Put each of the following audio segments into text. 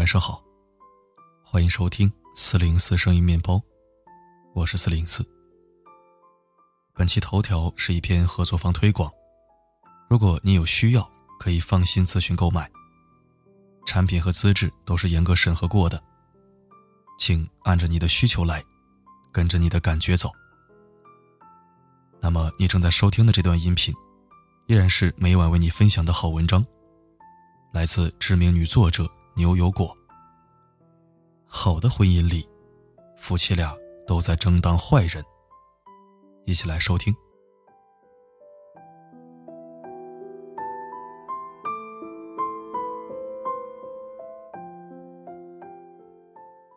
晚上好，欢迎收听四零四声音面包，我是四零四。本期头条是一篇合作方推广，如果你有需要，可以放心咨询购买。产品和资质都是严格审核过的，请按着你的需求来，跟着你的感觉走。那么你正在收听的这段音频，依然是每晚为你分享的好文章，来自知名女作者牛油果。好的婚姻里，夫妻俩都在争当坏人。一起来收听。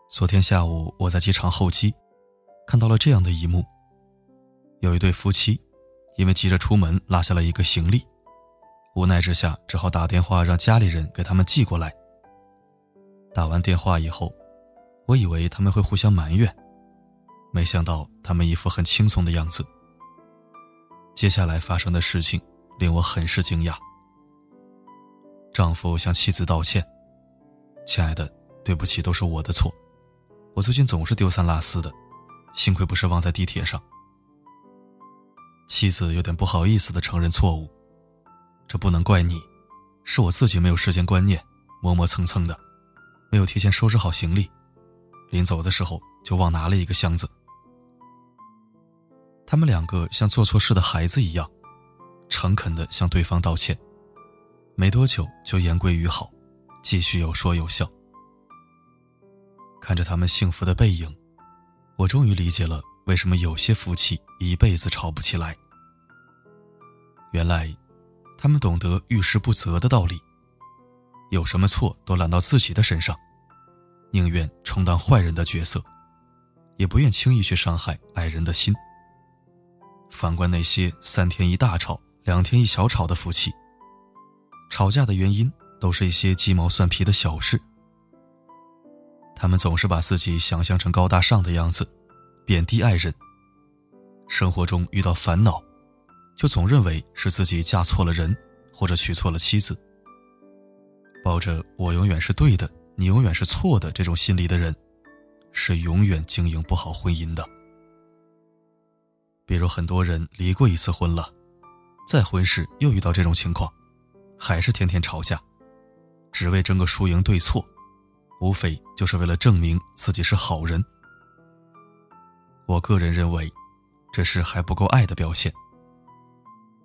昨天下午，我在机场候机，看到了这样的一幕：有一对夫妻，因为急着出门，落下了一个行李，无奈之下，只好打电话让家里人给他们寄过来。打完电话以后，我以为他们会互相埋怨，没想到他们一副很轻松的样子。接下来发生的事情令我很是惊讶。丈夫向妻子道歉：“亲爱的，对不起，都是我的错。”我最近总是丢三落四的，幸亏不是忘在地铁上。妻子有点不好意思的承认错误，这不能怪你，是我自己没有时间观念，磨磨蹭蹭的，没有提前收拾好行李，临走的时候就忘拿了一个箱子。他们两个像做错事的孩子一样，诚恳的向对方道歉，没多久就言归于好，继续有说有笑。看着他们幸福的背影，我终于理解了为什么有些夫妻一辈子吵不起来。原来，他们懂得遇事不责的道理，有什么错都揽到自己的身上，宁愿充当坏人的角色，也不愿轻易去伤害爱人的心。反观那些三天一大吵、两天一小吵的夫妻，吵架的原因都是一些鸡毛蒜皮的小事。他们总是把自己想象成高大上的样子，贬低爱人。生活中遇到烦恼，就总认为是自己嫁错了人，或者娶错了妻子。抱着“我永远是对的，你永远是错的”这种心理的人，是永远经营不好婚姻的。比如很多人离过一次婚了，再婚时又遇到这种情况，还是天天吵架，只为争个输赢对错。无非就是为了证明自己是好人。我个人认为，这是还不够爱的表现。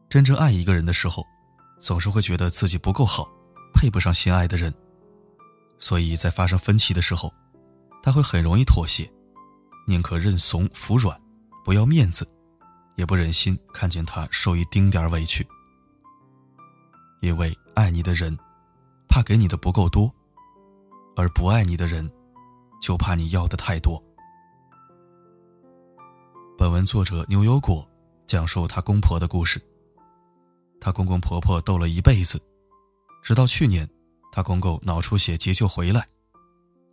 真正爱一个人的时候，总是会觉得自己不够好，配不上心爱的人，所以在发生分歧的时候，他会很容易妥协，宁可认怂服软，不要面子，也不忍心看见他受一丁点委屈。因为爱你的人，怕给你的不够多。而不爱你的人，就怕你要的太多。本文作者牛油果讲述她公婆的故事。她公公婆婆斗了一辈子，直到去年，她公公脑出血急救回来，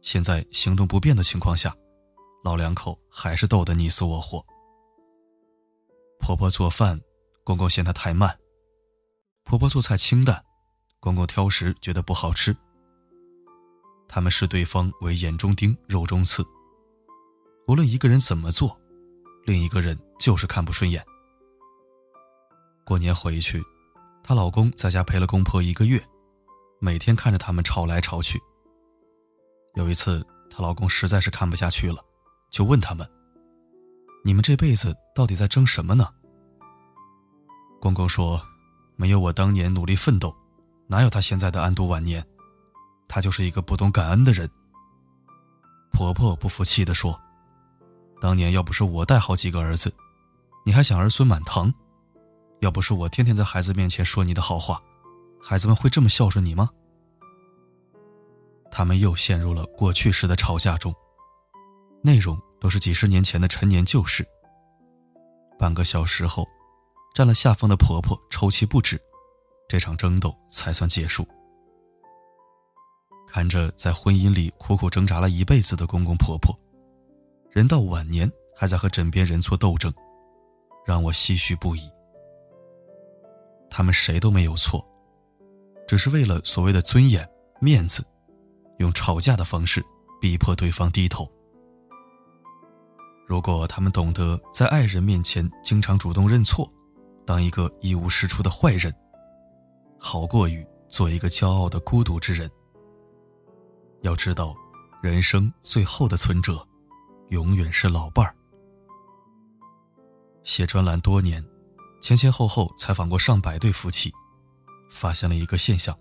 现在行动不便的情况下，老两口还是斗得你死我活。婆婆做饭，公公嫌她太慢；婆婆做菜清淡，公公挑食，觉得不好吃。他们视对方为眼中钉、肉中刺。无论一个人怎么做，另一个人就是看不顺眼。过年回去，她老公在家陪了公婆一个月，每天看着他们吵来吵去。有一次，她老公实在是看不下去了，就问他们：“你们这辈子到底在争什么呢？”公公说：“没有我当年努力奋斗，哪有他现在的安度晚年？”他就是一个不懂感恩的人。婆婆不服气地说：“当年要不是我带好几个儿子，你还想儿孙满堂？要不是我天天在孩子面前说你的好话，孩子们会这么孝顺你吗？”他们又陷入了过去式的吵架中，内容都是几十年前的陈年旧事。半个小时后，占了下风的婆婆抽泣不止，这场争斗才算结束。看着在婚姻里苦苦挣扎了一辈子的公公婆婆，人到晚年还在和枕边人做斗争，让我唏嘘不已。他们谁都没有错，只是为了所谓的尊严、面子，用吵架的方式逼迫对方低头。如果他们懂得在爱人面前经常主动认错，当一个一无是处的坏人，好过于做一个骄傲的孤独之人。要知道，人生最后的存折，永远是老伴儿。写专栏多年，前前后后采访过上百对夫妻，发现了一个现象：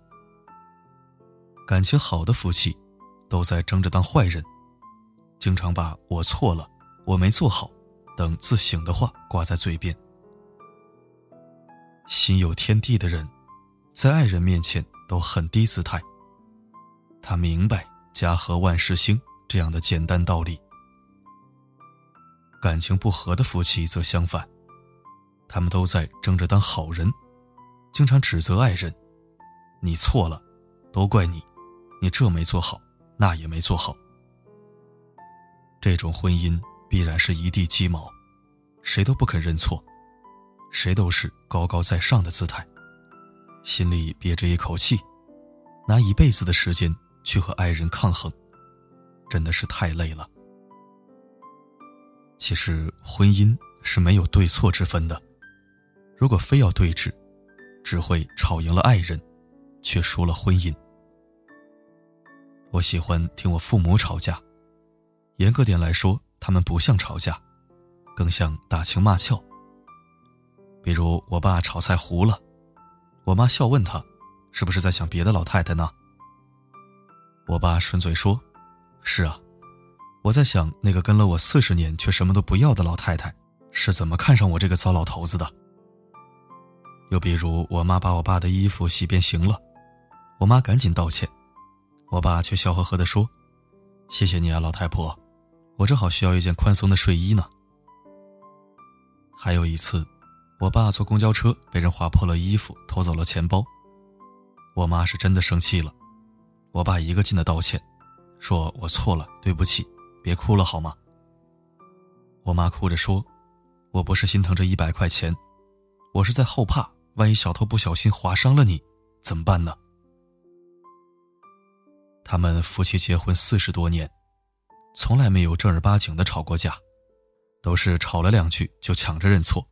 感情好的夫妻，都在争着当坏人，经常把我错了。我没做好，等自省的话挂在嘴边。心有天地的人，在爱人面前都很低姿态。他明白“家和万事兴”这样的简单道理。感情不和的夫妻则相反，他们都在争着当好人，经常指责爱人：“你错了，都怪你，你这没做好，那也没做好。”这种婚姻。必然是一地鸡毛，谁都不肯认错，谁都是高高在上的姿态，心里憋着一口气，拿一辈子的时间去和爱人抗衡，真的是太累了。其实婚姻是没有对错之分的，如果非要对峙，只会吵赢了爱人，却输了婚姻。我喜欢听我父母吵架，严格点来说。他们不像吵架，更像打情骂俏。比如我爸炒菜糊了，我妈笑问他：“是不是在想别的老太太呢？”我爸顺嘴说：“是啊，我在想那个跟了我四十年却什么都不要的老太太是怎么看上我这个糟老头子的。”又比如我妈把我爸的衣服洗变形了，我妈赶紧道歉，我爸却笑呵呵地说：“谢谢你啊，老太婆。”我正好需要一件宽松的睡衣呢。还有一次，我爸坐公交车被人划破了衣服，偷走了钱包。我妈是真的生气了，我爸一个劲的道歉，说我错了，对不起，别哭了好吗？我妈哭着说：“我不是心疼这一百块钱，我是在后怕，万一小偷不小心划伤了你，怎么办呢？”他们夫妻结婚四十多年。从来没有正儿八经的吵过架，都是吵了两句就抢着认错，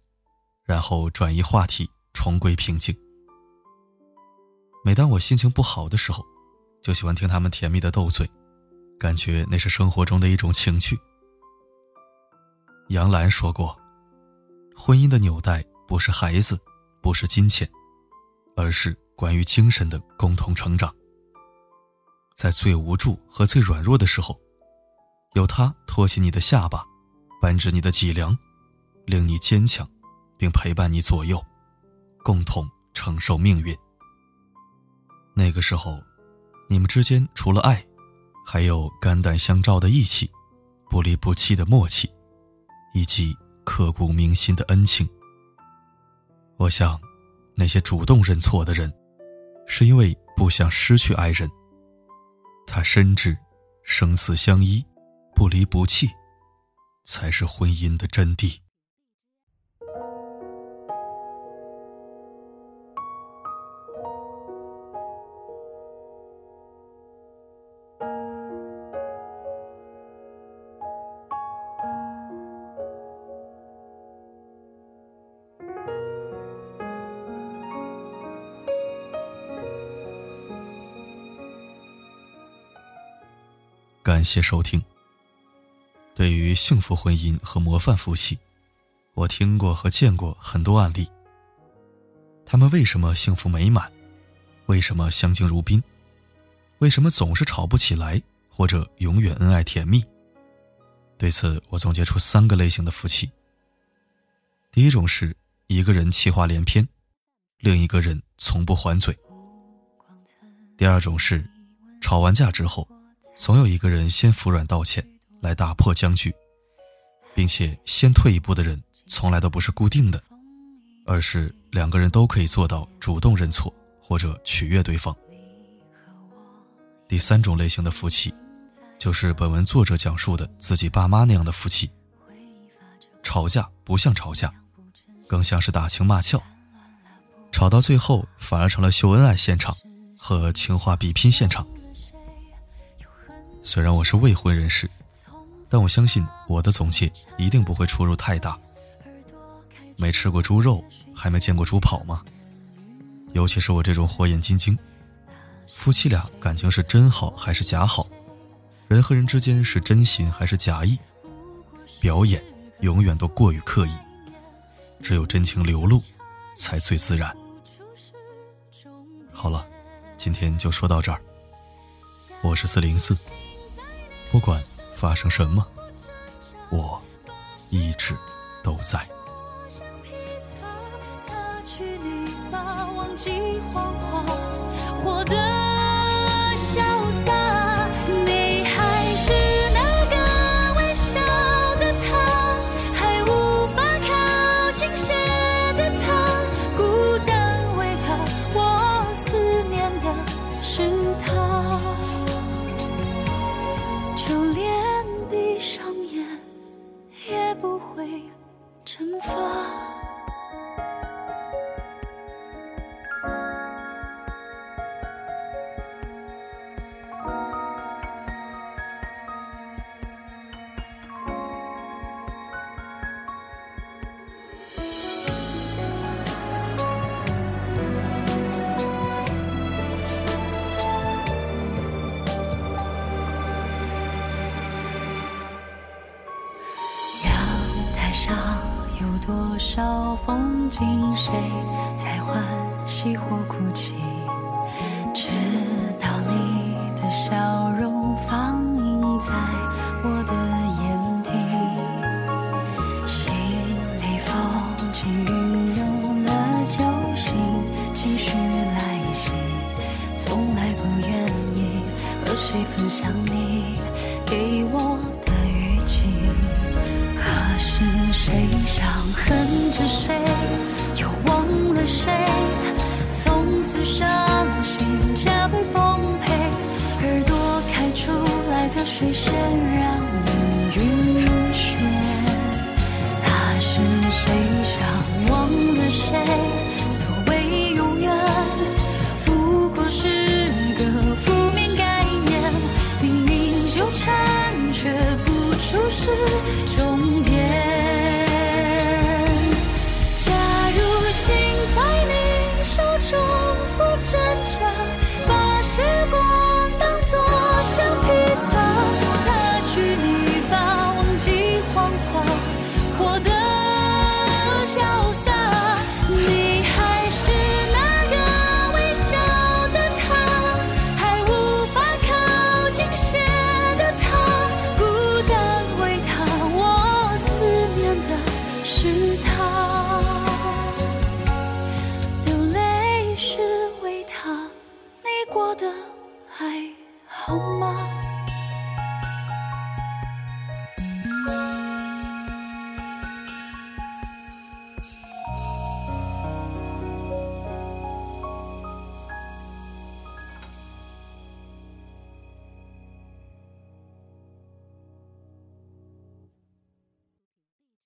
然后转移话题，重归平静。每当我心情不好的时候，就喜欢听他们甜蜜的斗嘴，感觉那是生活中的一种情趣。杨澜说过：“婚姻的纽带不是孩子，不是金钱，而是关于精神的共同成长。在最无助和最软弱的时候。”有他托起你的下巴，扳直你的脊梁，令你坚强，并陪伴你左右，共同承受命运。那个时候，你们之间除了爱，还有肝胆相照的义气，不离不弃的默契，以及刻骨铭心的恩情。我想，那些主动认错的人，是因为不想失去爱人。他深知，生死相依。不离不弃，才是婚姻的真谛。感谢收听。对于幸福婚姻和模范夫妻，我听过和见过很多案例。他们为什么幸福美满？为什么相敬如宾？为什么总是吵不起来，或者永远恩爱甜蜜？对此，我总结出三个类型的夫妻。第一种是一个人气话连篇，另一个人从不还嘴。第二种是吵完架之后，总有一个人先服软道歉。来打破僵局，并且先退一步的人从来都不是固定的，而是两个人都可以做到主动认错或者取悦对方。第三种类型的夫妻，就是本文作者讲述的自己爸妈那样的夫妻。吵架不像吵架，更像是打情骂俏，吵到最后反而成了秀恩爱现场和情话比拼现场。虽然我是未婚人士，但我相信我的总结一定不会出入太大。没吃过猪肉，还没见过猪跑吗？尤其是我这种火眼金睛，夫妻俩感情是真好还是假好？人和人之间是真心还是假意？表演永远都过于刻意，只有真情流露，才最自然。好了，今天就说到这儿。我是四零四，不管发生什么，我一直都在。多少风景，谁在欢喜或哭泣？